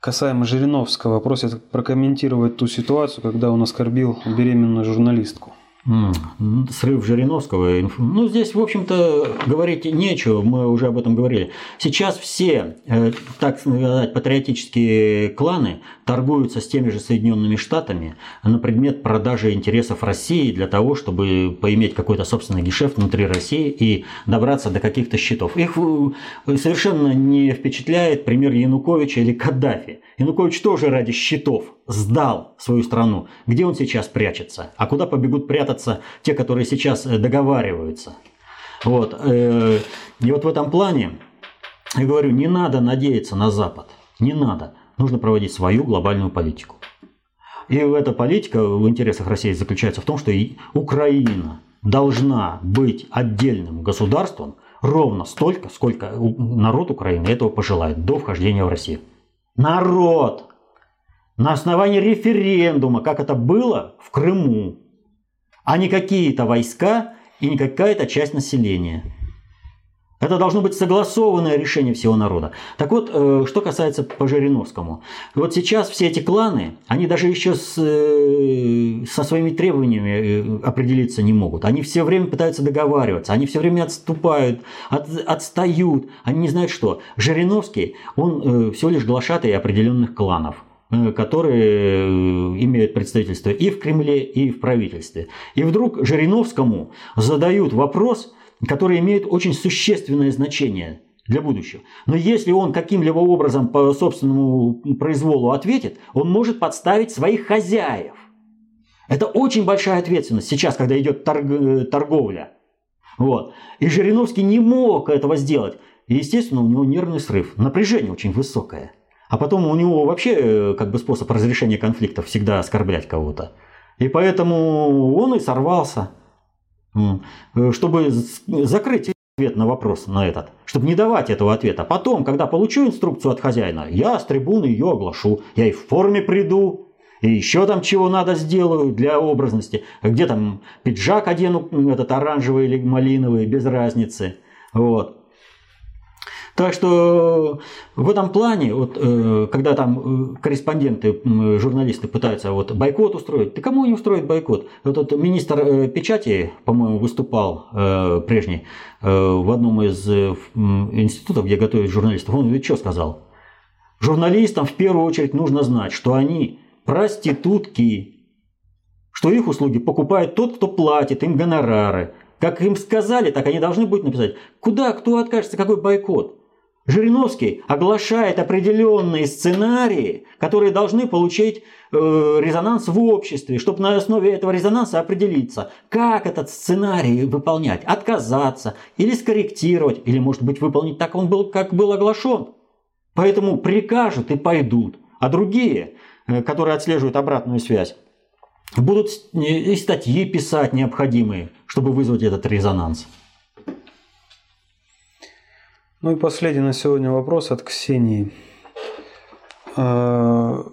Касаемо Жириновского, просят прокомментировать ту ситуацию, когда он оскорбил беременную журналистку. Срыв Жириновского. Ну, здесь, в общем-то, говорить нечего, мы уже об этом говорили. Сейчас все, э, так сказать, патриотические кланы торгуются с теми же Соединенными Штатами на предмет продажи интересов России для того, чтобы поиметь какой-то собственный гешефт внутри России и добраться до каких-то счетов. Их э, совершенно не впечатляет пример Януковича или Каддафи. Янукович тоже ради счетов сдал свою страну. Где он сейчас прячется? А куда побегут прятаться те, которые сейчас э, договариваются? Вот. Э, и вот в этом плане, я говорю, не надо надеяться на Запад. Не надо. Нужно проводить свою глобальную политику. И эта политика в интересах России заключается в том, что Украина должна быть отдельным государством ровно столько, сколько народ Украины этого пожелает до вхождения в Россию. Народ! На основании референдума, как это было в Крыму, а не какие-то войска и не какая-то часть населения. Это должно быть согласованное решение всего народа. Так вот, э, что касается по Жириновскому. Вот сейчас все эти кланы, они даже еще с, э, со своими требованиями э, определиться не могут. Они все время пытаются договариваться, они все время отступают, от, отстают, они не знают что. Жириновский, он всего лишь глашатый определенных кланов которые имеют представительство и в Кремле, и в правительстве. И вдруг Жириновскому задают вопрос, который имеет очень существенное значение для будущего. Но если он каким-либо образом по собственному произволу ответит, он может подставить своих хозяев. Это очень большая ответственность сейчас, когда идет торг, торговля. Вот. И Жириновский не мог этого сделать. И, естественно, у него нервный срыв. Напряжение очень высокое. А потом у него вообще э, как бы способ разрешения конфликтов всегда оскорблять кого-то. И поэтому он и сорвался. Э, чтобы закрыть ответ на вопрос на этот, чтобы не давать этого ответа. Потом, когда получу инструкцию от хозяина, я с трибуны ее оглашу. Я и в форме приду, и еще там чего надо сделаю для образности. Где там пиджак одену, этот оранжевый или малиновый, без разницы. Вот. Так что в этом плане, вот, э, когда там э, корреспонденты, журналисты пытаются вот бойкот устроить, да кому не устроить бойкот? Этот министр э, печати, по-моему, выступал прежний в одном из институтов, где готовят журналистов. Он ведь что сказал? Журналистам в первую очередь нужно знать, что они проститутки, что их услуги покупает тот, кто платит им гонорары. Как им сказали, так они должны будут написать. Куда, кто откажется, какой бойкот? Жириновский оглашает определенные сценарии, которые должны получить э, резонанс в обществе, чтобы на основе этого резонанса определиться, как этот сценарий выполнять, отказаться или скорректировать, или, может быть, выполнить так, он был, как был оглашен. Поэтому прикажут и пойдут. А другие, э, которые отслеживают обратную связь, будут и статьи писать необходимые, чтобы вызвать этот резонанс. Ну и последний на сегодня вопрос от Ксении. Э,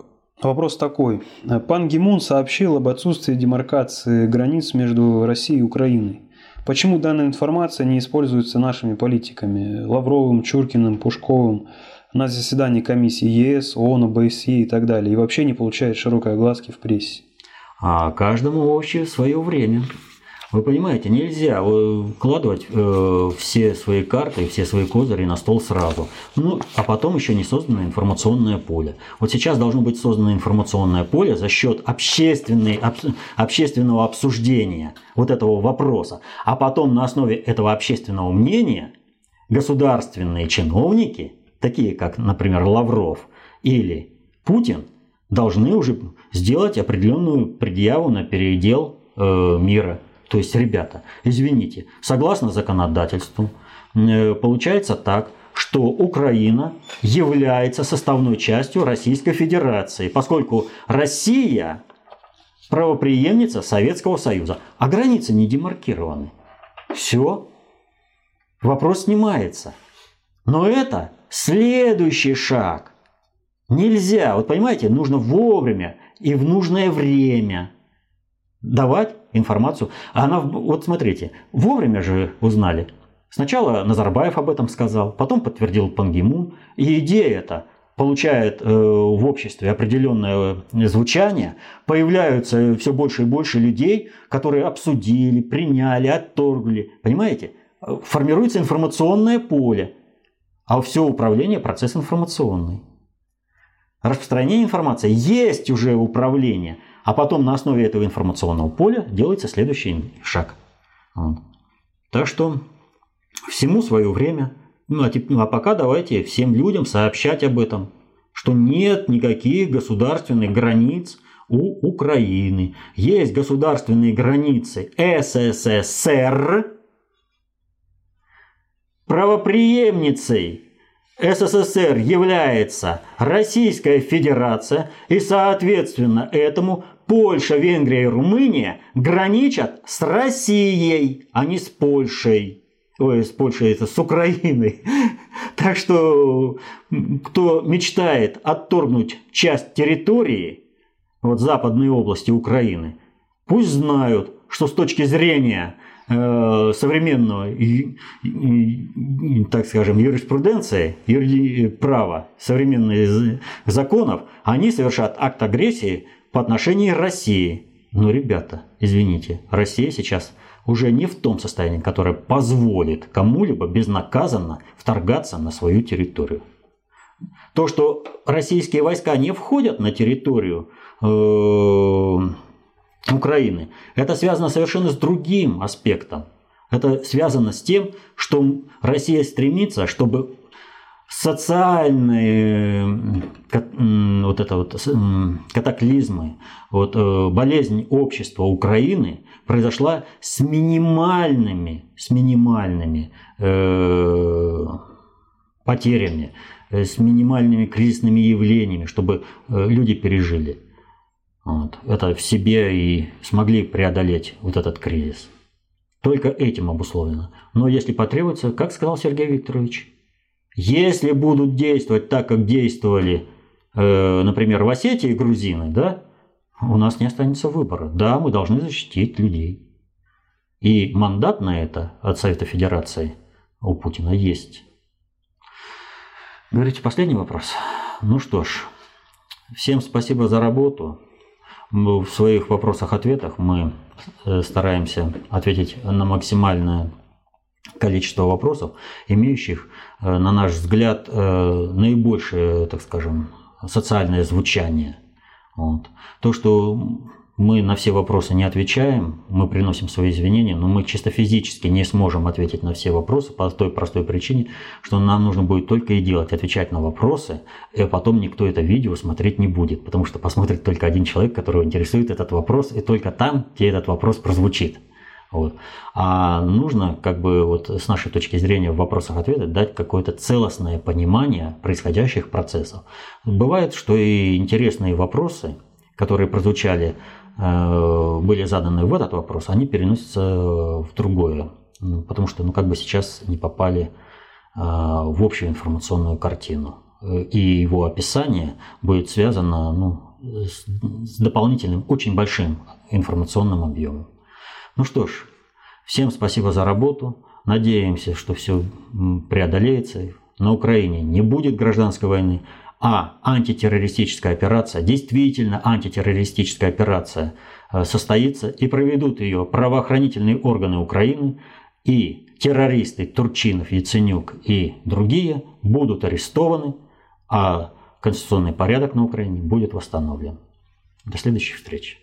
вопрос такой. Пан Гимун сообщил об отсутствии демаркации границ между Россией и Украиной. Почему данная информация не используется нашими политиками Лавровым, Чуркиным, Пушковым на заседании комиссии ЕС, ООН, ОБСЕ и так далее, и вообще не получает широкой огласки в прессе? А каждому вообще свое время. Вы понимаете, нельзя вкладывать э, все свои карты, все свои козыри на стол сразу. Ну, а потом еще не создано информационное поле. Вот сейчас должно быть создано информационное поле за счет общественной, об, общественного обсуждения вот этого вопроса. А потом на основе этого общественного мнения государственные чиновники, такие как, например, Лавров или Путин, должны уже сделать определенную предъяву на передел э, мира. То есть, ребята, извините, согласно законодательству, э, получается так, что Украина является составной частью Российской Федерации, поскольку Россия правоприемница Советского Союза, а границы не демаркированы. Все, вопрос снимается. Но это следующий шаг. Нельзя, вот понимаете, нужно вовремя и в нужное время давать информацию. А она, вот смотрите, вовремя же узнали. Сначала Назарбаев об этом сказал, потом подтвердил Пангимун. И идея эта получает э, в обществе определенное звучание, появляются все больше и больше людей, которые обсудили, приняли, отторгли. Понимаете? Формируется информационное поле, а все управление – процесс информационный. Распространение информации есть уже управление – а потом на основе этого информационного поля делается следующий шаг. Так что всему свое время. Ну а, ну а пока давайте всем людям сообщать об этом, что нет никаких государственных границ у Украины. Есть государственные границы СССР, правоприемницей СССР является Российская Федерация, и соответственно этому Польша, Венгрия и Румыния граничат с Россией, а не с Польшей. Ой, с Польшей это с Украиной. Так что кто мечтает отторгнуть часть территории, вот западной области Украины, пусть знают, что с точки зрения э, современного, и, и, так скажем, юриспруденции, юри, права, современных законов, они совершат акт агрессии по отношению к России. Но, ребята, извините, Россия сейчас уже не в том состоянии, которое позволит кому-либо безнаказанно вторгаться на свою территорию. То, что российские войска не входят на территорию э, Украины, это связано совершенно с другим аспектом. Это связано с тем, что Россия стремится, чтобы социальные вот это вот катаклизмы, вот э, болезнь общества Украины произошла с минимальными, с минимальными э, потерями, э, с минимальными кризисными явлениями, чтобы э, люди пережили вот, это в себе и смогли преодолеть вот этот кризис. Только этим обусловлено. Но если потребуется, как сказал Сергей Викторович, если будут действовать так, как действовали, э, например, в Осетии грузины, да, у нас не останется выбора. Да, мы должны защитить людей. И мандат на это от Совета Федерации у Путина есть. Говорите, последний вопрос. Ну что ж, всем спасибо за работу. В своих вопросах-ответах мы э, стараемся ответить на максимальное количество вопросов, имеющих, на наш взгляд, э, наибольшее, так скажем, социальное звучание. Вот. То, что мы на все вопросы не отвечаем, мы приносим свои извинения, но мы чисто физически не сможем ответить на все вопросы по той простой причине, что нам нужно будет только и делать, отвечать на вопросы, и потом никто это видео смотреть не будет, потому что посмотрит только один человек, которого интересует этот вопрос, и только там, где этот вопрос прозвучит. Вот. А нужно, как бы вот с нашей точки зрения в вопросах-ответах, дать какое-то целостное понимание происходящих процессов. Бывает, что и интересные вопросы, которые прозвучали, э, были заданы в этот вопрос, они переносятся в другое. Ну, потому что, ну, как бы сейчас не попали э, в общую информационную картину. И его описание будет связано ну, с дополнительным, очень большим информационным объемом. Ну что ж, всем спасибо за работу. Надеемся, что все преодолеется. На Украине не будет гражданской войны, а антитеррористическая операция, действительно антитеррористическая операция э, состоится и проведут ее правоохранительные органы Украины и террористы Турчинов, Яценюк и другие будут арестованы, а конституционный порядок на Украине будет восстановлен. До следующих встреч.